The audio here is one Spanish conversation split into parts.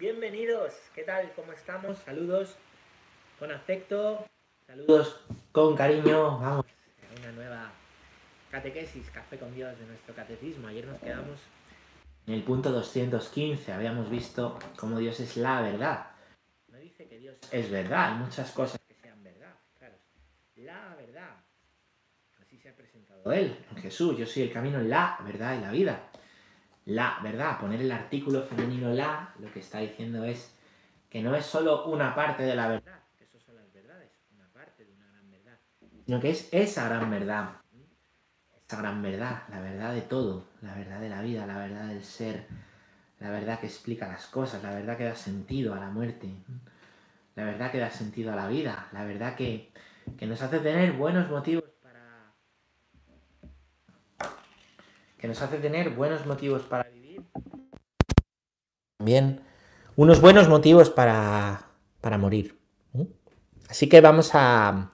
Bienvenidos, ¿qué tal? ¿Cómo estamos? Saludos con afecto, saludos con cariño. Vamos a una nueva catequesis, café con Dios de nuestro catecismo. Ayer nos quedamos en el punto 215, habíamos visto cómo Dios es la verdad. No dice que Dios es verdad, hay muchas cosas que sean verdad, claro. La verdad. Así se ha presentado Él, Jesús. Yo soy el camino, la verdad y la vida la verdad, poner el artículo femenino la, lo que está diciendo es que no es solo una parte de la verdad, que eso son las verdades, una parte de una gran verdad, sino que es esa gran verdad, esa gran verdad, la verdad de todo, la verdad de la vida, la verdad del ser, la verdad que explica las cosas, la verdad que da sentido a la muerte, la verdad que da sentido a la vida, la verdad que, que nos hace tener buenos motivos que nos hace tener buenos motivos para vivir. También unos buenos motivos para, para morir. Así que vamos a...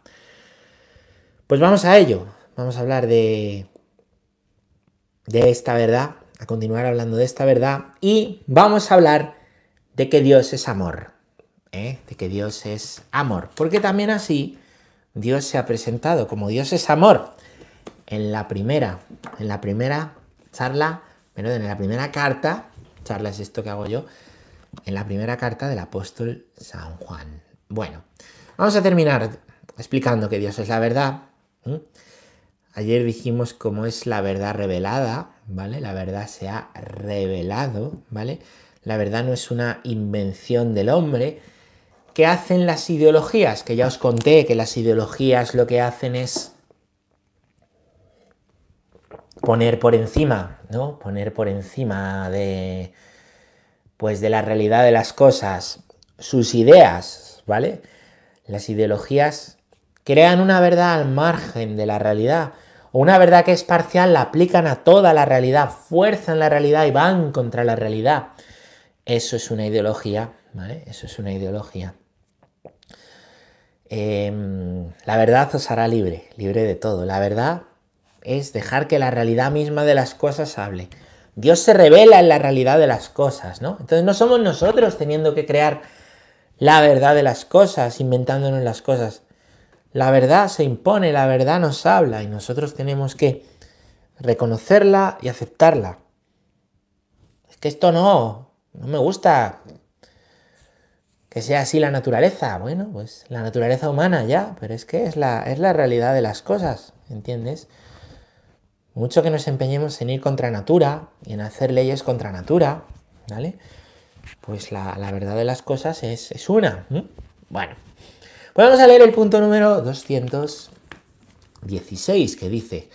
Pues vamos a ello. Vamos a hablar de, de esta verdad, a continuar hablando de esta verdad y vamos a hablar de que Dios es amor. ¿eh? De que Dios es amor. Porque también así Dios se ha presentado como Dios es amor en la primera, en la primera charla, pero en la primera carta, charla es esto que hago yo, en la primera carta del apóstol San Juan. Bueno, vamos a terminar explicando que Dios es la verdad. Ayer dijimos cómo es la verdad revelada, ¿vale? La verdad se ha revelado, ¿vale? La verdad no es una invención del hombre. ¿Qué hacen las ideologías? Que ya os conté que las ideologías lo que hacen es poner por encima, ¿no? Poner por encima de, pues de la realidad de las cosas sus ideas, ¿vale? Las ideologías crean una verdad al margen de la realidad, o una verdad que es parcial la aplican a toda la realidad, fuerzan la realidad y van contra la realidad. Eso es una ideología, ¿vale? Eso es una ideología. Em, la verdad os hará libre, libre de todo. La verdad es dejar que la realidad misma de las cosas hable. Dios se revela en la realidad de las cosas, ¿no? Entonces no somos nosotros teniendo que crear la verdad de las cosas, inventándonos las cosas. La verdad se impone, la verdad nos habla y nosotros tenemos que reconocerla y aceptarla. Es que esto no, no me gusta que sea así la naturaleza. Bueno, pues la naturaleza humana ya, pero es que es la, es la realidad de las cosas, ¿entiendes? Mucho que nos empeñemos en ir contra natura y en hacer leyes contra natura, ¿vale? Pues la, verdad de las cosas es, una. Bueno, pues vamos a leer el punto número 216 que dice,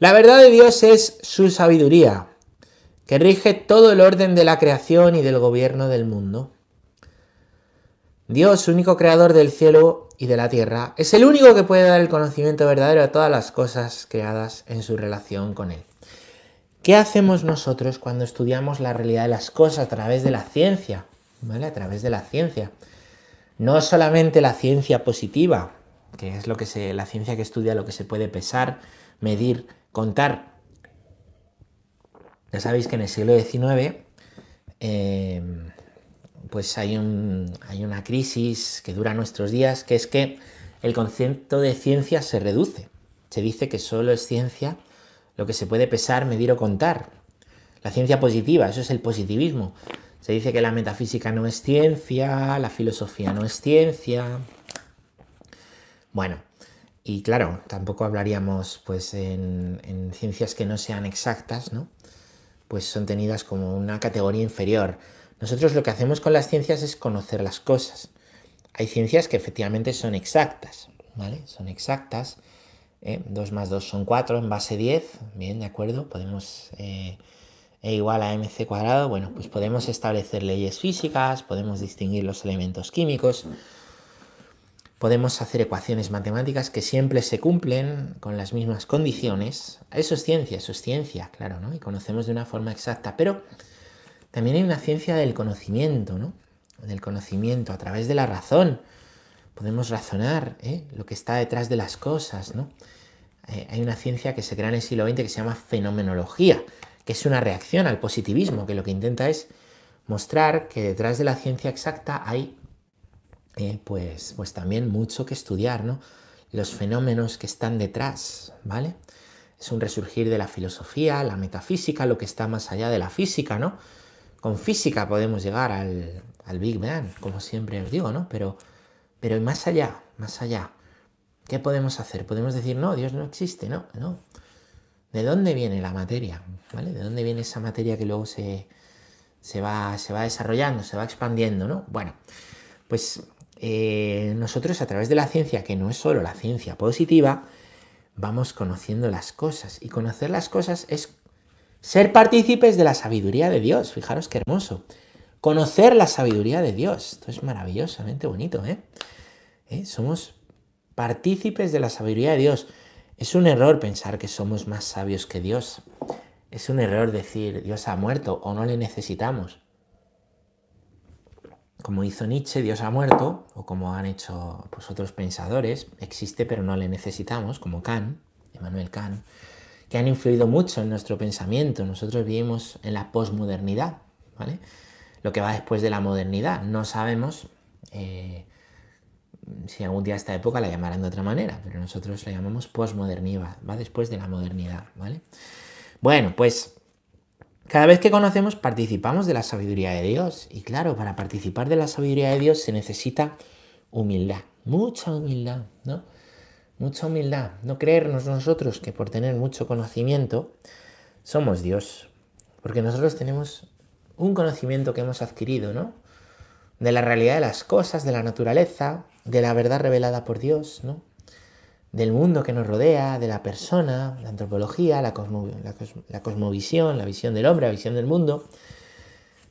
la verdad de Dios es su sabiduría, que rige todo el orden de la creación y del gobierno del mundo. Dios, único creador del cielo y de la tierra, es el único que puede dar el conocimiento verdadero a todas las cosas creadas en su relación con él. ¿Qué hacemos nosotros cuando estudiamos la realidad de las cosas a través de la ciencia? ¿Vale? A través de la ciencia. No solamente la ciencia positiva, que es lo que se, la ciencia que estudia lo que se puede pesar, medir, contar. Ya sabéis que en el siglo XIX pues hay, un, hay una crisis que dura nuestros días, que es que el concepto de ciencia se reduce. Se dice que solo es ciencia lo que se puede pesar, medir o contar. La ciencia positiva, eso es el positivismo. Se dice que la metafísica no es ciencia, la filosofía no es ciencia. Bueno, y claro, tampoco hablaríamos pues en, en ciencias que no sean exactas, ¿no? Pues son tenidas como una categoría inferior. Nosotros lo que hacemos con las ciencias es conocer las cosas. Hay ciencias que efectivamente son exactas, ¿vale? Son exactas. 2 ¿eh? más 2 son 4 en base 10, bien, de acuerdo. Podemos E igual a mc cuadrado, bueno, pues podemos establecer leyes físicas, podemos distinguir los elementos químicos, podemos hacer ecuaciones matemáticas que siempre se cumplen con las mismas condiciones. Eso es ciencia, eso es ciencia, claro, ¿no? Y conocemos de una forma exacta, pero también hay una ciencia del conocimiento, ¿no? Del conocimiento a través de la razón. Podemos razonar ¿eh? lo que está detrás de las cosas, ¿no? Eh, hay una ciencia que se crea en el siglo XX que se llama fenomenología, que es una reacción al positivismo, que lo que intenta es mostrar que detrás de la ciencia exacta hay eh, pues, pues también mucho que estudiar, ¿no? Los fenómenos que están detrás, ¿vale? Es un resurgir de la filosofía, la metafísica, lo que está más allá de la física, ¿no? Con física podemos llegar al, Big Bang, como siempre os digo, ¿no? Pero, pero más allá, más allá, ¿qué podemos hacer? Podemos decir, no, Dios no existe, no, no. ¿De dónde viene la materia? ¿Vale? ¿De dónde viene esa materia que luego se, se, va, se va desarrollando, se va expandiendo, ¿no? Bueno, pues eh, nosotros a través de la ciencia, que no es solo la ciencia positiva, vamos conociendo las cosas. Y conocer las cosas es ser partícipes de la sabiduría de Dios. Fijaros qué hermoso. Conocer la sabiduría de Dios. Esto es maravillosamente bonito, ¿eh? ¿Eh? Somos partícipes de la sabiduría de Dios. Es un error pensar que somos más sabios que Dios. Es un error decir Dios ha muerto o no le necesitamos. Como hizo Nietzsche, Dios ha muerto, o como han hecho pues, otros pensadores, existe pero no le necesitamos, como Kant, Emmanuel Kant, que han influido mucho en nuestro pensamiento. Nosotros vivimos en la posmodernidad, ¿vale? Lo que va después de la modernidad. No sabemos eh, si algún día esta época la llamarán de otra manera, pero nosotros la llamamos posmodernidad, va después de la modernidad, ¿vale? Bueno, pues cada vez que conocemos participamos de la sabiduría de Dios y claro, para participar de la sabiduría de Dios se necesita humildad, mucha humildad, ¿no? Mucha humildad, no creernos nosotros que por tener mucho conocimiento somos Dios, porque nosotros tenemos un conocimiento que hemos adquirido, ¿no? De la realidad de las cosas, de la naturaleza, de la verdad revelada por Dios, ¿no? del mundo que nos rodea, de la persona, la antropología, la, cosmovisión, la visión del hombre, la visión del mundo,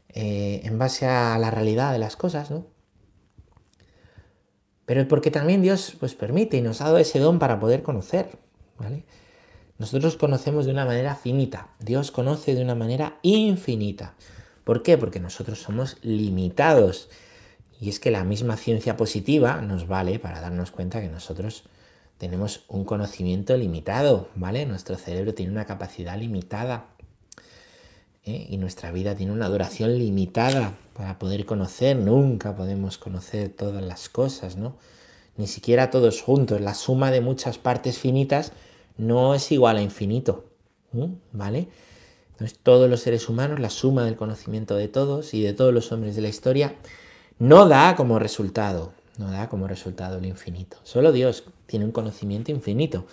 eh, en base a la realidad de las cosas, ¿no? Pero porque también Dios pues permite y nos ha dado ese don para poder conocer, ¿vale? Nosotros conocemos de una manera finita, Dios conoce de una manera infinita. ¿Por qué? Porque nosotros somos limitados y es que la misma ciencia positiva nos vale para darnos cuenta que nosotros tenemos un conocimiento limitado, ¿vale? Nuestro cerebro tiene una capacidad limitada ¿eh? y nuestra vida tiene una duración limitada para poder conocer. Nunca podemos conocer todas las cosas, ¿no? Ni siquiera todos juntos. La suma de muchas partes finitas no es igual a infinito, ¿vale? Entonces todos los seres humanos, la suma del conocimiento de todos y de todos los hombres de la historia, no da como resultado, no da como resultado el infinito. Solo Dios tiene un conocimiento infinito.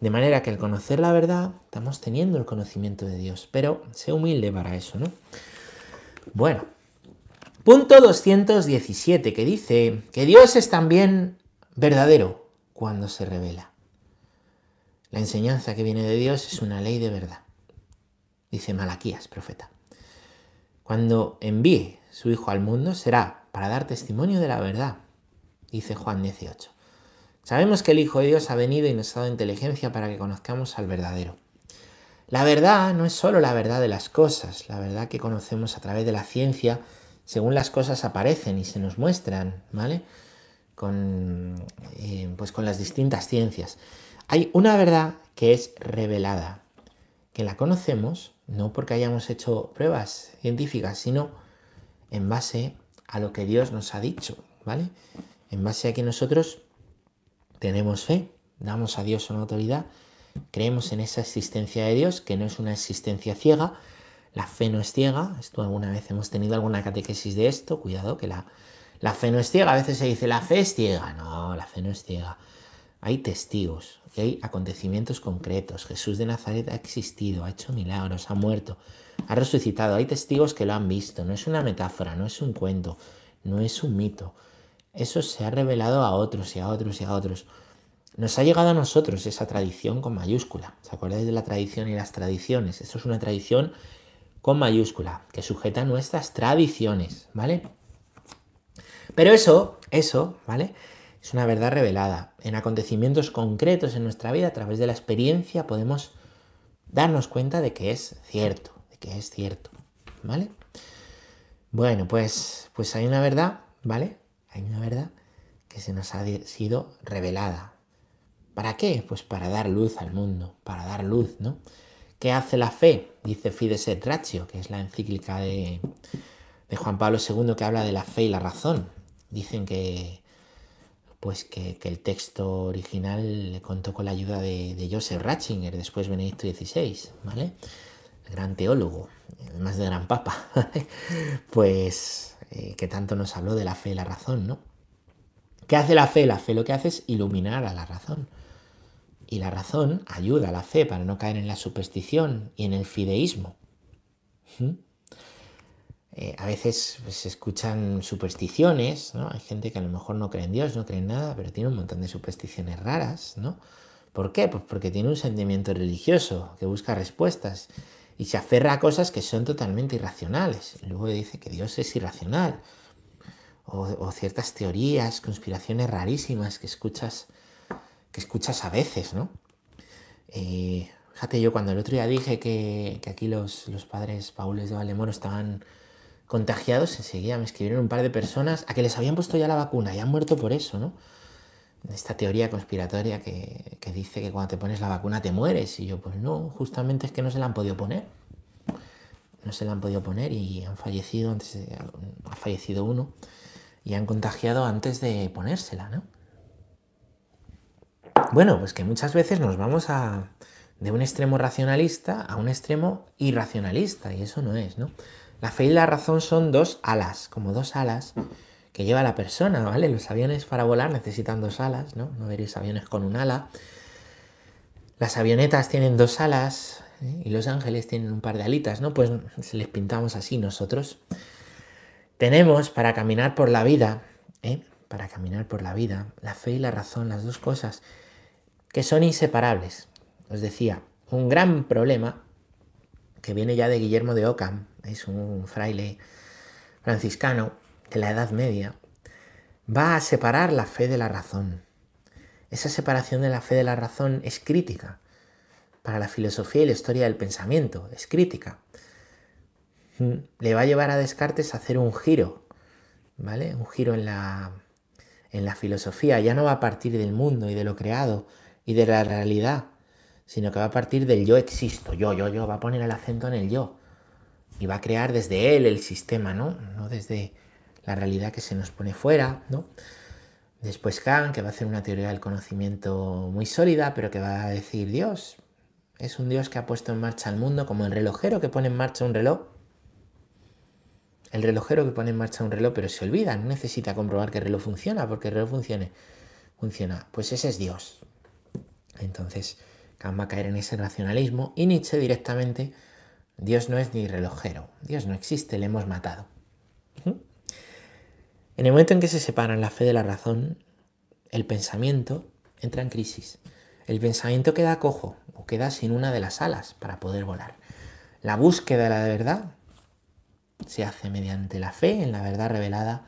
De manera que al conocer la verdad, estamos teniendo el conocimiento de Dios. Pero sé humilde para eso, ¿no? Bueno, punto 217, que dice que Dios es también verdadero cuando se revela. La enseñanza que viene de Dios es una ley de verdad. Dice Malaquías, profeta. Cuando envíe su Hijo al mundo será para dar testimonio de la verdad, dice Juan 18. Sabemos que el Hijo de Dios ha venido y nos ha dado inteligencia para que conozcamos al verdadero. La verdad no es solo la verdad de las cosas, la verdad que conocemos a través de la ciencia, según las cosas aparecen y se nos muestran, ¿vale? Con, eh, pues con las distintas ciencias. Hay una verdad que es revelada, que la conocemos no porque hayamos hecho pruebas científicas, sino en base a lo que Dios nos ha dicho, ¿vale? En base a que nosotros tenemos fe, damos a Dios una autoridad, creemos en esa existencia de Dios, que no es una existencia ciega, la fe no es ciega, esto alguna vez hemos tenido alguna catequesis de esto, cuidado que la, la fe no es ciega, a veces se dice la fe es ciega, no, la fe no es ciega. Hay testigos, hay acontecimientos concretos. Jesús de Nazaret ha existido, ha hecho milagros, ha muerto, ha resucitado. Hay testigos que lo han visto. No es una metáfora, no es un cuento, no es un mito. Eso se ha revelado a otros y a otros y a otros. Nos ha llegado a nosotros esa tradición con mayúscula. ¿Se acordáis de la tradición y las tradiciones? Eso es una tradición con mayúscula, que sujeta nuestras tradiciones, ¿vale? Pero eso, eso, ¿vale? Es una verdad revelada. En acontecimientos concretos en nuestra vida, a través de la experiencia, podemos darnos cuenta de que es cierto, de que es cierto, ¿vale? Bueno, pues, pues hay una verdad, ¿vale? Una verdad que se nos ha sido revelada. ¿Para qué? Pues para dar luz al mundo, para dar luz, ¿no? ¿Qué hace la fe? Dice Fides et Ratio, que es la encíclica de, de Juan Pablo II que habla de la fe y la razón. Dicen que, pues que, el texto original le contó con la ayuda de, Joseph Ratzinger, después Benedicto XVI, ¿vale? El gran teólogo, además de gran papa, pues eh, que tanto nos habló de la fe y la razón, ¿no? ¿Qué hace la fe? La fe lo que hace es iluminar a la razón. Y la razón ayuda a la fe para no caer en la superstición y en el fideísmo. ¿Mm? Eh, a veces pues, se escuchan supersticiones, ¿no? Hay gente que a lo mejor no cree en Dios, no cree en nada, pero tiene un montón de supersticiones raras, ¿no? ¿Por qué? Pues porque tiene un sentimiento religioso que busca respuestas y se aferra a cosas que son totalmente irracionales. Luego dice que Dios es irracional. O, ciertas teorías, conspiraciones rarísimas que escuchas, que escuchas a veces, ¿no? Eh, fíjate, yo cuando el otro día dije que, aquí los, los padres Paules de Valdemoro estaban contagiados, enseguida me escribieron un par de personas a que les habían puesto ya la vacuna y han muerto por eso, ¿no? Esta teoría conspiratoria que, dice que cuando te pones la vacuna te mueres. Y yo, pues no, justamente es que no se la han podido poner. No se la han podido poner y han fallecido antes ha fallecido uno y han contagiado antes de ponérsela, ¿no? Bueno, pues que muchas veces nos vamos a, de un extremo racionalista a un extremo irracionalista y eso no es, ¿no? La fe y la razón son dos alas, como dos alas que lleva la persona, ¿vale? Los aviones para volar necesitan dos alas, ¿no? No veréis aviones con un ala. Las avionetas tienen dos alas ¿eh? y los ángeles tienen un par de alitas, ¿no? Pues se les pintamos así nosotros. Tenemos para caminar por la vida, ¿eh? Para caminar por la vida, la fe y la razón, las dos cosas, que son inseparables. Os decía, un gran problema que viene ya de Guillermo de Ockham, es un fraile franciscano de la Edad Media, va a separar la fe de la razón. Esa separación de la fe de la razón es crítica para la filosofía y la historia del pensamiento, es crítica. Mm, le va a llevar a Descartes a hacer un giro, ¿vale? Un giro en la, en la filosofía. Ya no va a partir del mundo y de lo creado y de la realidad, sino que va a partir del yo existo, yo, yo, yo, va a poner el acento en el yo y va a crear desde él el sistema, ¿no? No desde la realidad que se nos pone fuera, ¿no? Después Kant, que va a hacer una teoría del conocimiento muy sólida, pero que va a decir Dios. Es un Dios que ha puesto en marcha el mundo como el relojero que pone en marcha un reloj. El relojero que pone en marcha un reloj, pero se olvida, no necesita comprobar que el reloj funciona, porque el reloj funcione, funciona. Pues ese es Dios. Entonces, Kant va a caer en ese racionalismo y Nietzsche directamente Dios no es ni relojero, Dios no existe, le hemos matado. En el momento en que se separan la fe de la razón, el pensamiento entra en crisis. El pensamiento queda cojo o queda sin una de las alas para poder volar. La búsqueda de la verdad se hace mediante la fe en la verdad revelada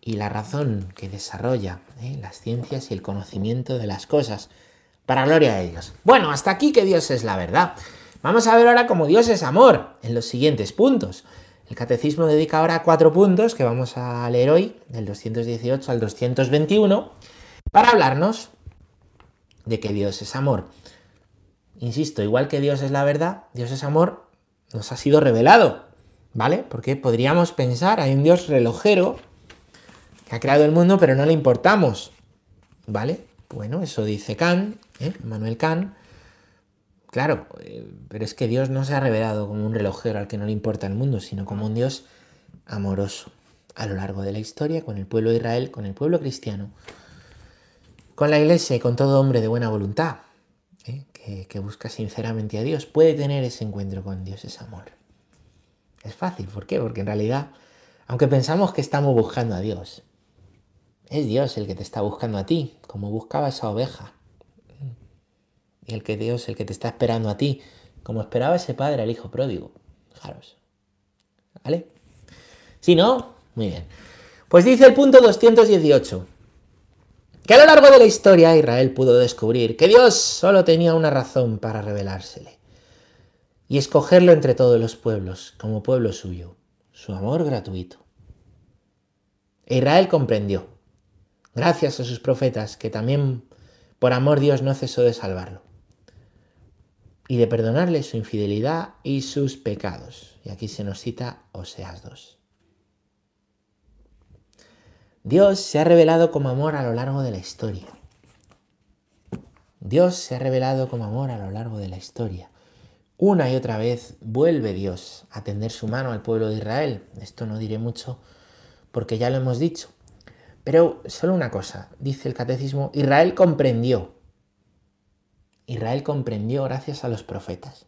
y la razón que desarrolla ¿eh? las ciencias y el conocimiento de las cosas para gloria de Dios. Bueno, hasta aquí que Dios es la verdad. Vamos a ver ahora cómo Dios es amor en los siguientes puntos. El catecismo dedica ahora cuatro puntos que vamos a leer hoy, del 218 al 221, para hablarnos de que Dios es amor. Insisto, igual que Dios es la verdad, Dios es amor, nos ha sido revelado, ¿vale? Porque podríamos pensar, hay un Dios relojero que ha creado el mundo, pero no le importamos, ¿vale? Bueno, eso dice Kant, ¿eh? Manuel Kant, Claro, eh, pero es que Dios no se ha revelado como un relojero al que no le importa el mundo, sino como un Dios amoroso a lo largo de la historia con el pueblo de Israel, con el pueblo cristiano, con la iglesia y con todo hombre de buena voluntad ¿eh? que, que, busca sinceramente a Dios, puede tener ese encuentro con Dios, ese amor. Es fácil, ¿por qué? Porque en realidad, aunque pensamos que estamos buscando a Dios, es Dios el que te está buscando a ti, como buscaba esa oveja el que Dios, el que te está esperando a ti, como esperaba ese padre al hijo pródigo. Fijaros. ¿Vale? Si no, muy bien. Pues dice el punto 218, que a lo largo de la historia Israel pudo descubrir que Dios solo tenía una razón para revelársele, y escogerlo entre todos los pueblos como pueblo suyo, su amor gratuito. Israel comprendió, gracias a sus profetas, que también por amor Dios no cesó de salvarlo y de perdonarle su infidelidad y sus pecados. Y aquí se nos cita Oseas 2. Dios se ha revelado como amor a lo largo de la historia. Dios se ha revelado como amor a lo largo de la historia. Una y otra vez vuelve Dios a tender su mano al pueblo de Israel. Esto no diré mucho porque ya lo hemos dicho. Pero solo una cosa, dice el catecismo, Israel comprendió. Israel comprendió gracias a los profetas.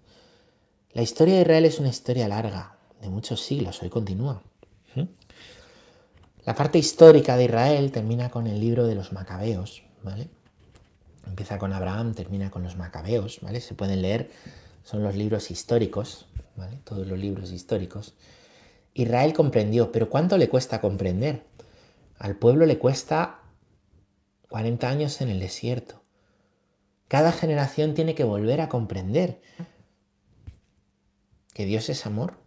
La historia de Israel es una historia larga, de muchos siglos, hoy continúa. ¿Mm? La parte histórica de Israel termina con el libro de los macabeos, ¿vale? Empieza con Abraham, termina con los macabeos, ¿vale? Se pueden leer, son los libros históricos, ¿vale? Todos los libros históricos. Israel comprendió, pero ¿cuánto le cuesta comprender? Al pueblo le cuesta 40 años en el desierto. Cada generación tiene que volver a comprender que Dios es amor.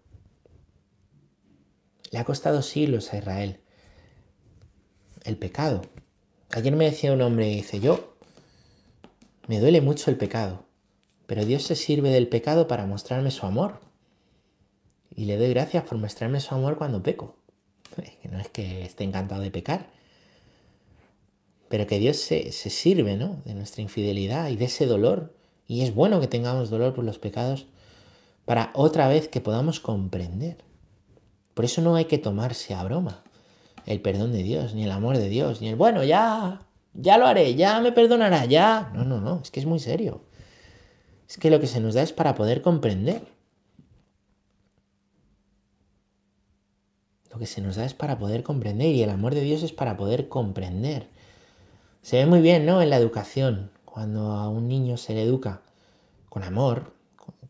Le ha costado siglos a Israel el pecado. Ayer me decía un hombre, dice, yo me duele mucho el pecado, pero Dios se sirve del pecado para mostrarme su amor. Y le doy gracias por mostrarme su amor cuando peco. No es que esté encantado de pecar, pero que Dios se, se sirve ¿no? de nuestra infidelidad y de ese dolor. Y es bueno que tengamos dolor por los pecados para otra vez que podamos comprender. Por eso no hay que tomarse a broma el perdón de Dios, ni el amor de Dios, ni el bueno, ya, ya lo haré, ya me perdonará, ya. No, no, no, es que es muy serio. Es que lo que se nos da es para poder comprender. Lo que se nos da es para poder comprender y el amor de Dios es para poder comprender. Se ve muy bien, ¿no? En la educación, cuando a un niño se le educa con amor,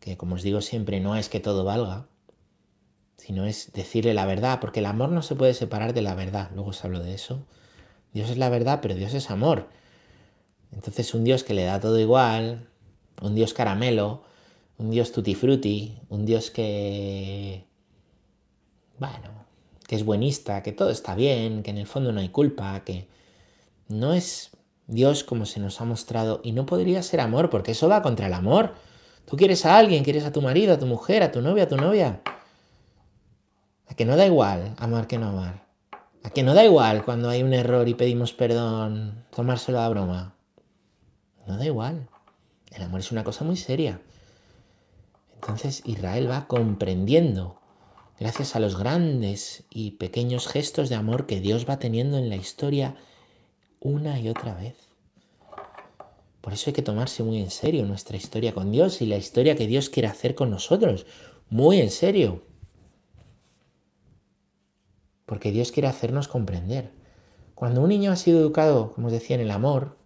que como os digo siempre, no es que todo valga, sino es decirle la verdad, porque el amor no se puede separar de la verdad, luego os hablo de eso. Dios es la verdad, pero Dios es amor. Entonces un Dios que le da todo igual, un Dios caramelo, un Dios tutti frutti, un Dios que, bueno, que es buenista, que todo está bien, que en el fondo no hay culpa, que no es Dios como se nos ha mostrado y no podría ser amor, porque eso va contra el amor. Tú quieres a alguien, quieres a tu marido, a tu mujer, a tu novia, a tu novia. A que no da igual amar que no amar. A que no da igual cuando hay un error y pedimos perdón, tomárselo a broma. No da igual. El amor es una cosa muy seria. Entonces Israel va comprendiendo, gracias a los grandes y pequeños gestos de amor que Dios va teniendo en la historia una y otra vez. Por eso hay que tomarse muy en serio nuestra historia con Dios y la historia que Dios quiere hacer con nosotros. Muy en serio. Porque Dios quiere hacernos comprender. Cuando un niño ha sido educado, como os decía, en el amor,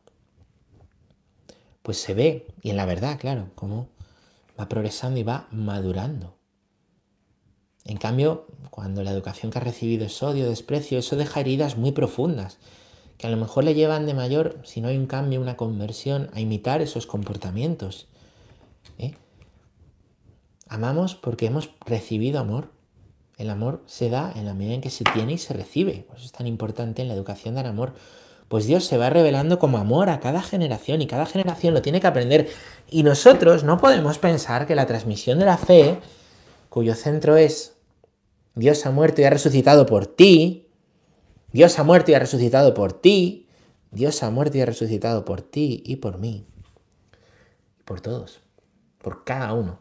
pues se ve, y en la verdad, claro, cómo va progresando y va madurando. En cambio, cuando la educación que ha recibido es odio, desprecio, eso deja heridas muy profundas, que a lo mejor le llevan de mayor, si no hay un cambio, una conversión, a imitar esos comportamientos. ¿eh? Amamos porque hemos recibido amor. El amor se da en la medida en que se tiene y se recibe. Por eso es tan importante en la educación dar amor. Pues Dios se va revelando como amor a cada generación y cada generación lo tiene que aprender. Y nosotros no podemos pensar que la transmisión de la fe, cuyo centro es Dios ha muerto y ha resucitado por ti, Dios ha muerto y ha resucitado por ti, Dios ha muerto y ha resucitado por ti y por mí, por todos, por cada uno.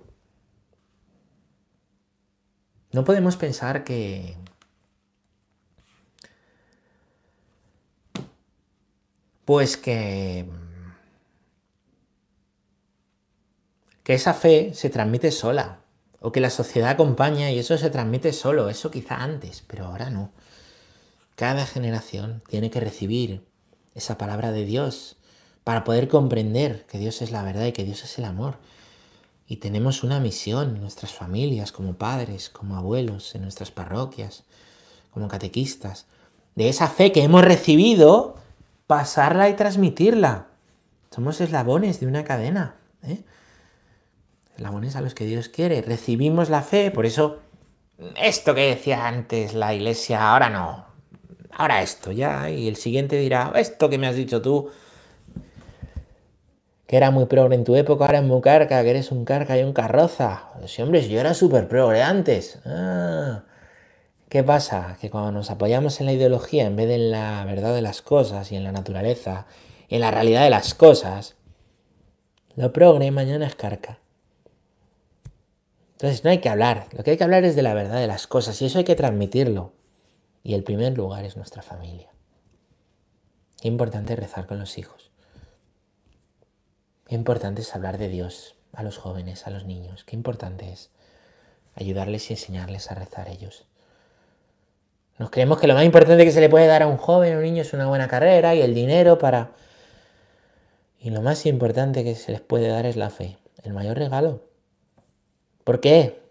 No podemos pensar que pues que que esa fe se transmite sola o que la sociedad acompaña y eso se transmite solo, eso quizá antes, pero ahora no. Cada generación tiene que recibir esa palabra de Dios para poder comprender que Dios es la verdad y que Dios es el amor. Y tenemos una misión nuestras familias, como padres, como abuelos, en nuestras parroquias, como catequistas, de esa fe que hemos recibido, pasarla y transmitirla. Somos eslabones de una cadena. ¿eh? Eslabones a los que Dios quiere. Recibimos la fe, por eso esto que decía antes la iglesia, ahora no. Ahora esto, ya. Y el siguiente dirá, esto que me has dicho tú, que era muy progre en tu época, ahora es muy carca, que eres un carca y un carroza. Sí, hombre, yo era súper progre antes. Ah, ¿Qué pasa? Que cuando nos apoyamos en la ideología en vez de en la verdad de las cosas y en la naturaleza, en la realidad de las cosas, lo progre mañana es carca. Entonces no hay que hablar, lo que hay que hablar es de la verdad de las cosas y eso hay que transmitirlo. Y el primer lugar es nuestra familia. Qué importante es rezar con los hijos. Qué importante es hablar de Dios a los jóvenes, a los niños. Qué importante es ayudarles y enseñarles a rezar ellos. Nos creemos que lo más importante que se le puede dar a un joven o un niño es una buena carrera y el dinero para... Y lo más importante que se les puede dar es la fe, el mayor regalo. ¿Por qué?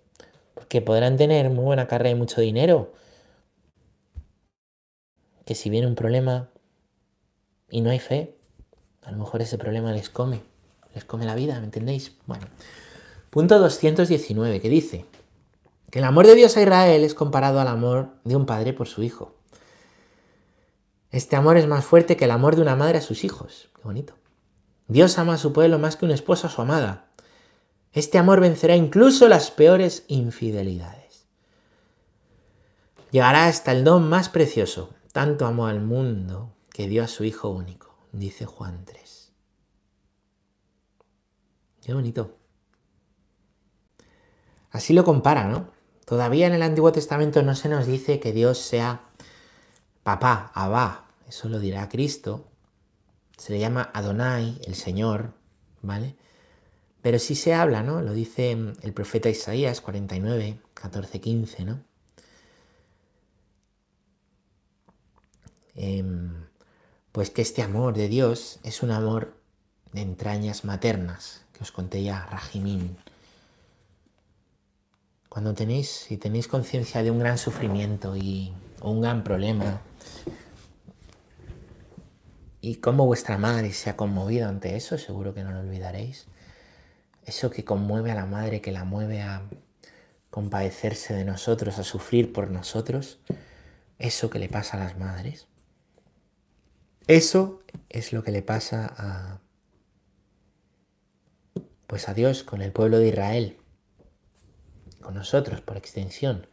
Porque podrán tener muy buena carrera y mucho dinero. Que si viene un problema y no hay fe, a lo mejor ese problema les come, les come la vida, ¿me entendéis? Bueno, punto 219, que dice que el amor de Dios a Israel es comparado al amor de un padre por su hijo. Este amor es más fuerte que el amor de una madre a sus hijos. Qué bonito. Dios ama a su pueblo más que un esposo a su amada. Este amor vencerá incluso las peores infidelidades. Llegará hasta el don más precioso. Tanto amó al mundo que dio a su Hijo único, dice Juan 3. Qué bonito. Así lo compara, ¿no? Todavía en el Antiguo Testamento no se nos dice que Dios sea papá, Abba, eso lo dirá Cristo. Se le llama Adonai, el Señor, ¿vale? Pero sí se habla, ¿no? Lo dice el profeta Isaías 49, 14, 15, ¿no? Eh, pues que este amor de Dios es un amor de entrañas maternas, que os conté ya, Rajimín. Cuando tenéis, si tenéis conciencia de un gran sufrimiento y un gran problema, y cómo vuestra madre se ha conmovido ante eso, seguro que no lo olvidaréis. Eso que conmueve a la madre, que la mueve a compadecerse de nosotros, a sufrir por nosotros, eso que le pasa a las madres. Eso es lo que le pasa a pues a Dios con el pueblo de Israel, con nosotros por extensión.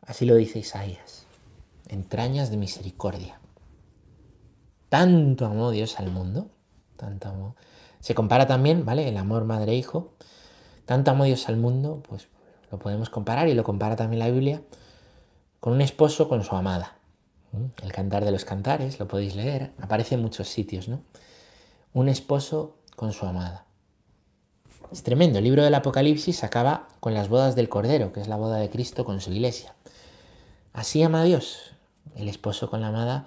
Así lo dice Isaías, entrañas de misericordia. Tanto amó Dios al mundo, tanto amó. Se compara también, ¿vale? El amor madre-hijo. Tanto amó Dios al mundo, pues lo podemos comparar y lo compara también la Biblia con un esposo con su amada. El cantar de los cantares, lo podéis leer, aparece en muchos sitios, ¿no? Un esposo con su amada. Es tremendo, el libro del Apocalipsis acaba con las bodas del Cordero, que es la boda de Cristo con su iglesia. Así ama Dios, el esposo con la amada.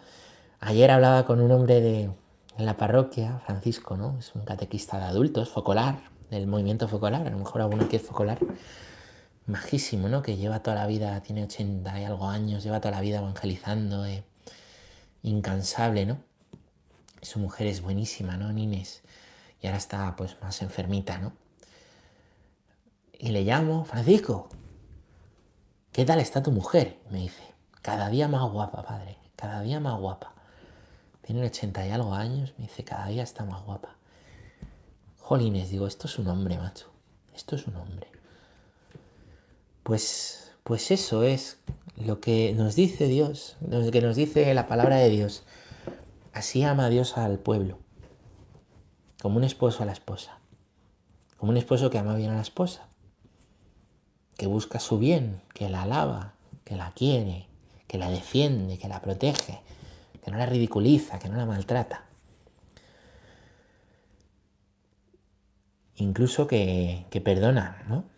Ayer hablaba con un hombre de, en la parroquia, Francisco, ¿no? Es un catequista de adultos, focolar, del movimiento focolar, a lo mejor alguno que es focolar majísimo, ¿no? Que lleva toda la vida, tiene 80 y algo años, lleva toda la vida evangelizando, eh, incansable, ¿no? Su mujer es buenísima, ¿no? Nines. Y ahora está pues más enfermita, ¿no? Y le llamo, Francisco, ¿qué tal está tu mujer? Me dice, cada día más guapa, padre, cada día más guapa. Tiene 80 y algo años, me dice, cada día está más guapa. Jolines, digo, esto es un hombre, macho. Esto es un hombre. Pues, pues eso es lo que nos dice Dios, lo que nos dice la palabra de Dios. Así ama Dios al pueblo, como un esposo a la esposa, como un esposo que ama bien a la esposa, que busca su bien, que la alaba, que la quiere, que la defiende, que la protege, que no la ridiculiza, que no la maltrata. Incluso que, que perdona, ¿no?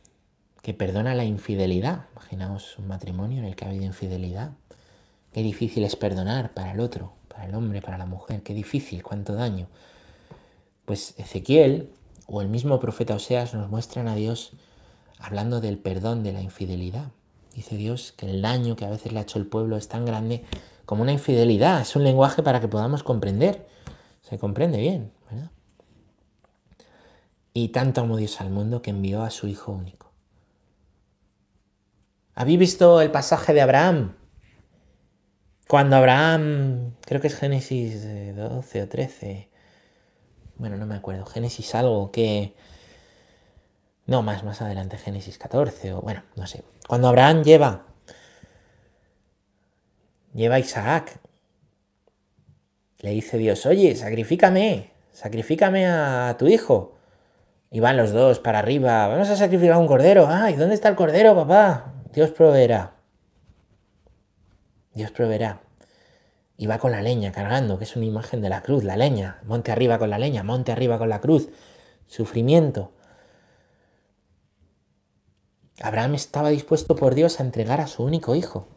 Que perdona la infidelidad. Imaginaos un matrimonio en el que ha habido infidelidad. Qué difícil es perdonar para el otro, para el hombre, para la mujer. Qué difícil, cuánto daño. Pues Ezequiel o el mismo profeta Oseas nos muestran a Dios hablando del perdón de la infidelidad. Dice Dios que el daño que a veces le ha hecho el pueblo es tan grande como una infidelidad. Es un lenguaje para que podamos comprender. Se comprende bien, ¿verdad? Y tanto amó Dios al mundo que envió a su Hijo único ¿Habéis visto el pasaje de Abraham? Cuando Abraham, creo que es Génesis 12 o 13, bueno, no me acuerdo, Génesis algo que... No, más, más adelante, Génesis 14 o bueno, no sé. Cuando Abraham lleva lleva a Isaac. Le dice Dios, oye, sacrifícame, sacrifícame a tu hijo. Y van los dos para arriba, vamos a sacrificar un cordero. Ay, ¿dónde está el cordero, papá? Dios proveerá. Dios proveerá. Y va con la leña cargando, que es una imagen de la cruz, la leña. Monte arriba con la leña, monte arriba con la cruz. Sufrimiento. Abraham estaba dispuesto por Dios a entregar a su único hijo.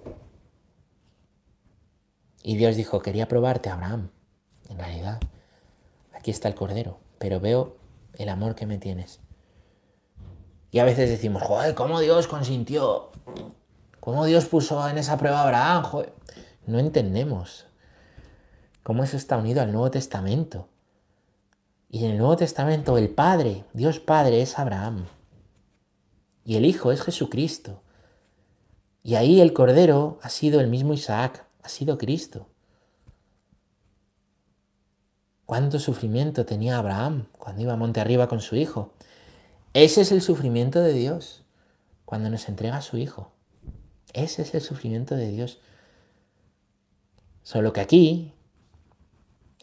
Y Dios dijo, quería probarte, Abraham. En realidad, aquí está el cordero, pero veo el amor que me tienes. Y a veces decimos, joder, ¿cómo Dios consintió? ¿Cómo Dios puso en esa prueba a Abraham? No entendemos cómo eso está unido al Nuevo Testamento. Y en el Nuevo Testamento el Padre, Dios Padre, es Abraham. Y el Hijo es Jesucristo. Y ahí el Cordero ha sido el mismo Isaac, ha sido Cristo. ¿Cuánto sufrimiento tenía Abraham cuando iba monte arriba con su hijo? Ese es el sufrimiento de Dios cuando nos entrega a su hijo. Ese es el sufrimiento de Dios. Solo que aquí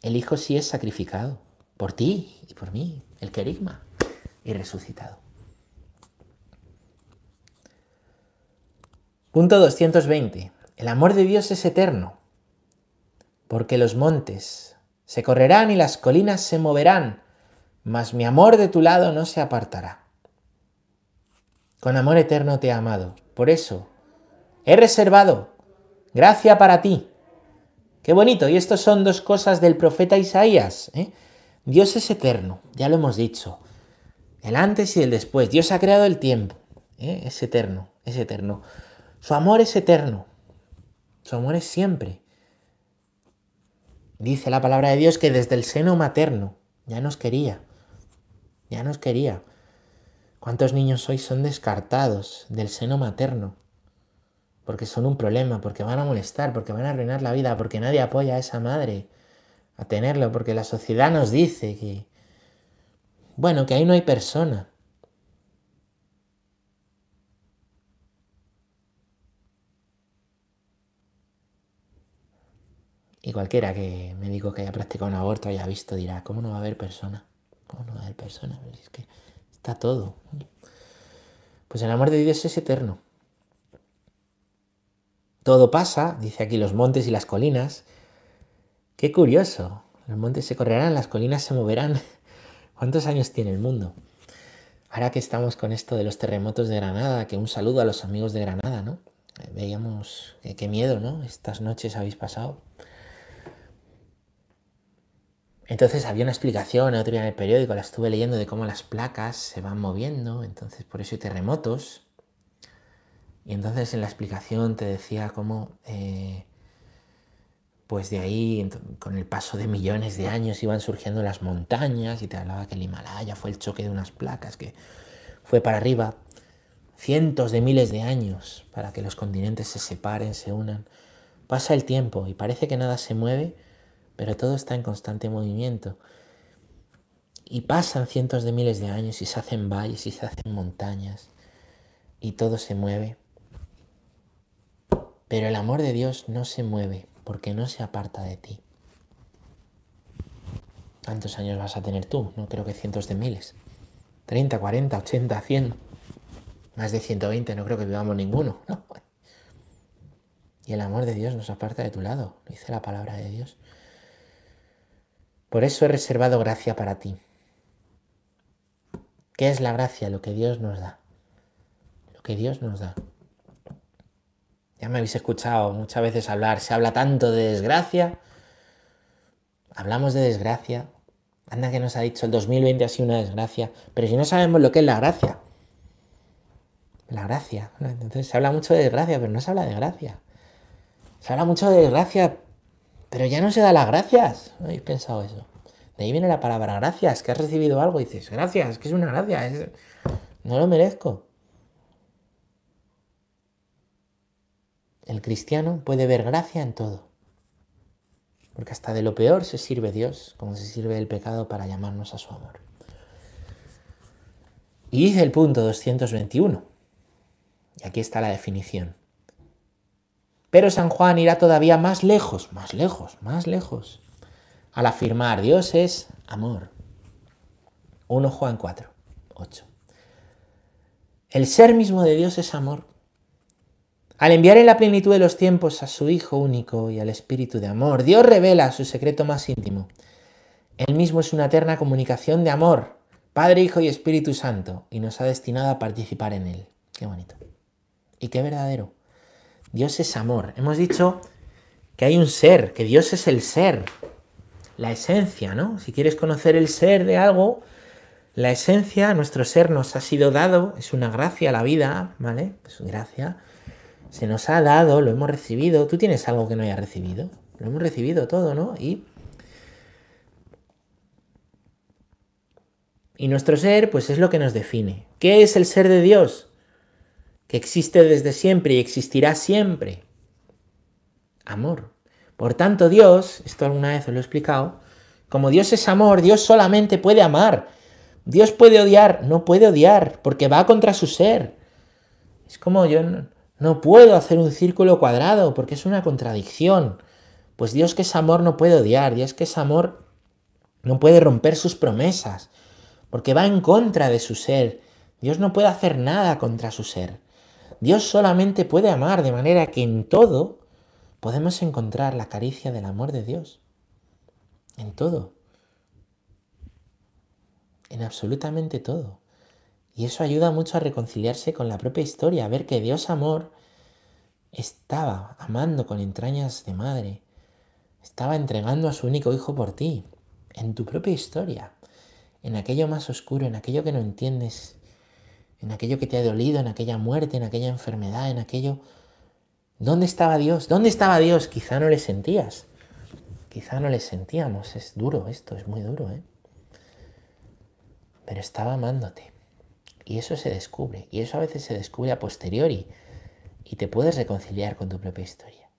el hijo sí es sacrificado por ti y por mí, el querigma, y resucitado. Punto 220. El amor de Dios es eterno, porque los montes se correrán y las colinas se moverán, mas mi amor de tu lado no se apartará. Con amor eterno te he amado, por eso he reservado gracia para ti. Qué bonito, y esto son dos cosas del profeta Isaías. ¿eh? Dios es eterno, ya lo hemos dicho. El antes y el después. Dios ha creado el tiempo. ¿eh? Es eterno, es eterno. Su amor es eterno. Su amor es siempre. Dice la palabra de Dios que desde el seno materno ya nos quería. Ya nos quería. ¿Cuántos niños hoy son descartados del seno materno? Porque son un problema, porque van a molestar, porque van a arruinar la vida, porque nadie apoya a esa madre a tenerlo, porque la sociedad nos dice que, bueno, que ahí no hay persona. Y cualquiera que me digo que haya practicado un aborto, haya visto, dirá, ¿cómo no va a haber persona? ¿Cómo no va a haber persona? Es que está todo. Pues el amor de Dios es eterno. Todo pasa, dice aquí los montes y las colinas. Qué curioso. Los montes se correrán, las colinas se moverán. ¿Cuántos años tiene el mundo? Ahora que estamos con esto de los terremotos de Granada, que un saludo a los amigos de Granada, ¿no? Veíamos qué miedo, ¿no? Estas noches habéis pasado. Entonces había una explicación, otro día en el periódico la estuve leyendo de cómo las placas se van moviendo, entonces por eso hay terremotos. Y entonces en la explicación te decía cómo, eh, pues de ahí, con el paso de millones de años, iban surgiendo las montañas y te hablaba que el Himalaya fue el choque de unas placas que fue para arriba cientos de miles de años para que los continentes se separen, se unan. Pasa el tiempo y parece que nada se mueve pero todo está en constante movimiento. Y pasan cientos de miles de años y se hacen valles y se hacen montañas y todo se mueve. Pero el amor de Dios no se mueve porque no se aparta de ti. ¿Cuántos años vas a tener tú? No creo que cientos de miles. 30, 40, 80, 100. Más de 120 no creo que vivamos ninguno. Y el amor de Dios nos aparta de tu lado, dice la palabra de Dios. Por eso he reservado gracia para ti. ¿Qué es la gracia? Lo que Dios nos da. Lo que Dios nos da. Ya me habéis escuchado muchas veces hablar, se habla tanto de desgracia. Hablamos de desgracia. Anda que nos ha dicho el 2020 ha sido una desgracia. Pero si no sabemos lo que es la gracia. La gracia. Entonces se habla mucho de desgracia, pero no se habla de gracia. Se habla mucho de desgracia, pero ya no se da las gracias. ¿No habéis pensado eso? De ahí viene la palabra gracias, que has recibido algo y dices, gracias, que es una gracia, no lo merezco. El cristiano puede ver gracia en todo. Porque hasta de lo peor se sirve Dios, como se sirve el pecado para llamarnos a su amor. Y dice el punto 221. Y aquí está la definición. Pero San Juan irá todavía más lejos, más lejos, más lejos, al afirmar Dios es amor. 1 Juan 4, 8. El ser mismo de Dios es amor. Al enviar en la plenitud de los tiempos a su Hijo único y al Espíritu de amor, Dios revela su secreto más íntimo. Él mismo es una eterna comunicación de amor, Padre, Hijo y Espíritu Santo, y nos ha destinado a participar en él. Qué bonito. Y qué verdadero. Dios es amor. Hemos dicho que hay un ser, que Dios es el ser, la esencia, ¿no? Si quieres conocer el ser de algo, la esencia, nuestro ser nos ha sido dado, es una gracia la vida, ¿vale? Es una gracia. Se nos ha dado, lo hemos recibido. ¿Tú tienes algo que no hayas recibido? Lo hemos recibido todo, ¿no? Y, y nuestro ser, pues es lo que nos define. ¿Qué es el ser de Dios? Que existe desde siempre y existirá siempre. Amor. Por tanto, Dios, esto alguna vez os lo he explicado, como Dios es amor, Dios solamente puede amar. Dios puede odiar, no puede odiar, porque va contra su ser. Es como yo no, puedo hacer un círculo cuadrado, porque es una contradicción. Pues Dios que es amor no puede odiar, Dios que es amor no puede romper sus promesas, porque va en contra de su ser. Dios no puede hacer nada contra su ser. Dios solamente puede amar, de manera que en todo podemos encontrar la caricia del amor de Dios. En todo en absolutamente todo. Y eso ayuda mucho a reconciliarse con la propia historia, a ver que Dios amor estaba amando con entrañas de madre, estaba entregando a su único hijo por ti, en tu propia historia, en aquello más oscuro, en aquello que no entiendes, en aquello que te ha dolido, en aquella muerte, en aquella enfermedad, en aquello... ¿Dónde estaba Dios? ¿Dónde estaba Dios? Quizá no le sentías. Quizá no le sentíamos. Es duro esto, es muy duro, ¿eh? pero estaba amándote. Y eso se descubre, y eso a veces se descubre a posteriori, y te puedes reconciliar con tu propia historia.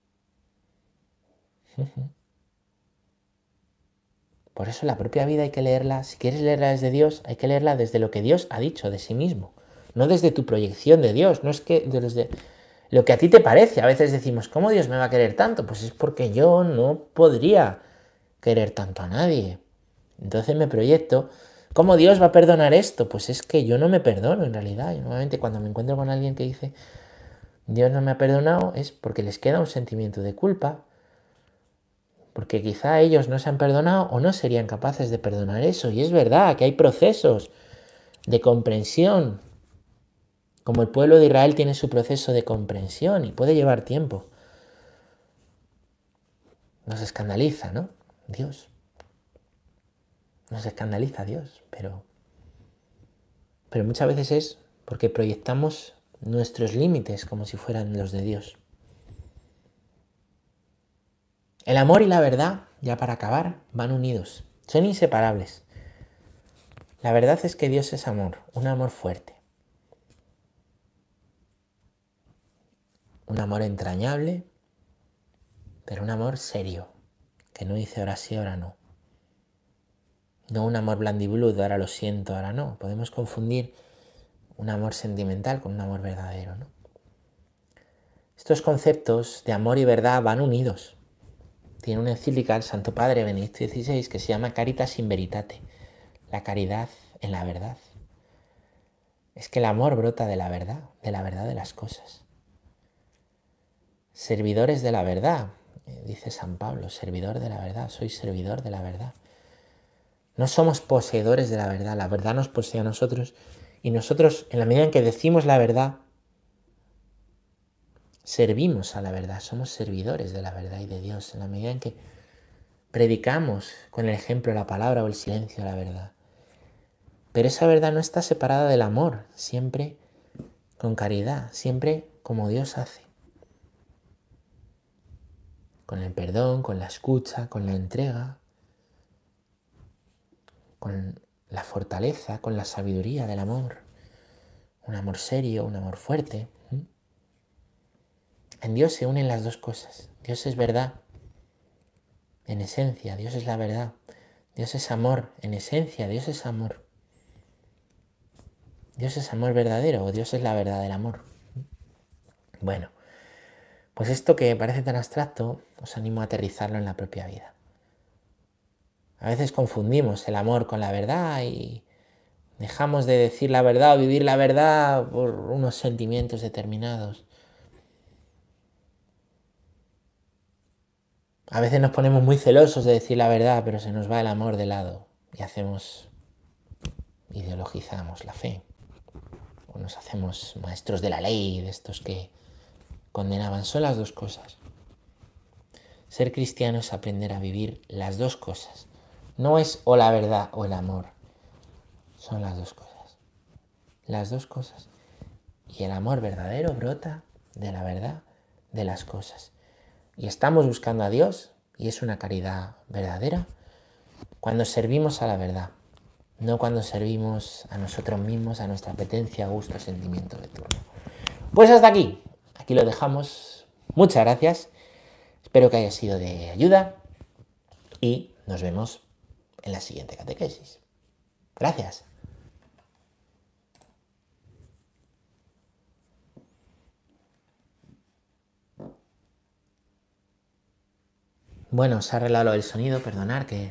Por eso la propia vida hay que leerla, si quieres leerla desde Dios, hay que leerla desde lo que Dios ha dicho de sí mismo, no desde tu proyección de Dios, no es que desde lo que a ti te parece. A veces decimos, ¿cómo Dios me va a querer tanto? Pues es porque yo no podría querer tanto a nadie. Entonces me proyecto ¿Cómo Dios va a perdonar esto? Pues es que yo no me perdono en realidad. Y nuevamente cuando me encuentro con alguien que dice, Dios no me ha perdonado, es porque les queda un sentimiento de culpa, porque quizá ellos no se han perdonado o no serían capaces de perdonar eso. Y es verdad que hay procesos de comprensión, como el pueblo de Israel tiene su proceso de comprensión y puede llevar tiempo. Nos escandaliza, ¿no? Dios. Nos escandaliza Dios, pero, pero muchas veces es porque proyectamos nuestros límites como si fueran los de Dios. El amor y la verdad, ya para acabar, van unidos, son inseparables. La verdad es que Dios es amor, un amor fuerte. Un amor entrañable, pero un amor serio, que no dice ahora sí, ahora no. No un amor blandibludo, ahora lo siento, ahora no. Podemos confundir un amor sentimental con un amor verdadero. ¿no? Estos conceptos de amor y verdad van unidos. Tiene una encíclica el Santo Padre Benedicto XVI que se llama Caritas in Veritate, la caridad en la verdad. Es que el amor brota de la verdad, de la verdad de las cosas. Servidores de la verdad, eh, dice San Pablo, servidor de la verdad, soy servidor de la verdad. No somos poseedores de la verdad, la verdad nos posee a nosotros y nosotros, en la medida en que decimos la verdad, servimos a la verdad, somos servidores de la verdad y de Dios, en la medida en que predicamos con el ejemplo, la palabra o el silencio la verdad. Pero esa verdad no está separada del amor, siempre con caridad, siempre como Dios hace. Con el perdón, con la escucha, con la entrega, con la fortaleza, con la sabiduría del amor, un amor serio, un amor fuerte. En Dios se unen las dos cosas. Dios es verdad, en esencia, Dios es la verdad. Dios es amor, en esencia, Dios es amor. Dios es amor verdadero o Dios es la verdad del amor. Bueno, Pues esto que parece tan abstracto, os animo a aterrizarlo en la propia vida. A veces confundimos el amor con la verdad y dejamos de decir la verdad o vivir la verdad por unos sentimientos determinados. A veces nos ponemos muy celosos de decir la verdad, pero se nos va el amor de lado y hacemos, ideologizamos la fe. O nos hacemos maestros de la ley, de estos que condenaban. Son las dos cosas. Ser cristiano es aprender a vivir las dos cosas. No es o la verdad o el amor. Son las dos cosas. Las dos cosas. Y el amor verdadero brota de la verdad de las cosas. Y estamos buscando a Dios, y es una caridad verdadera, cuando servimos a la verdad, no cuando servimos a nosotros mismos, a nuestra apetencia, gusto, sentimiento de turno. Pues hasta aquí, aquí lo dejamos. Muchas gracias, espero que haya sido de ayuda y nos vemos en la siguiente catequesis. Gracias. Bueno, se ha arreglado el sonido, perdonar que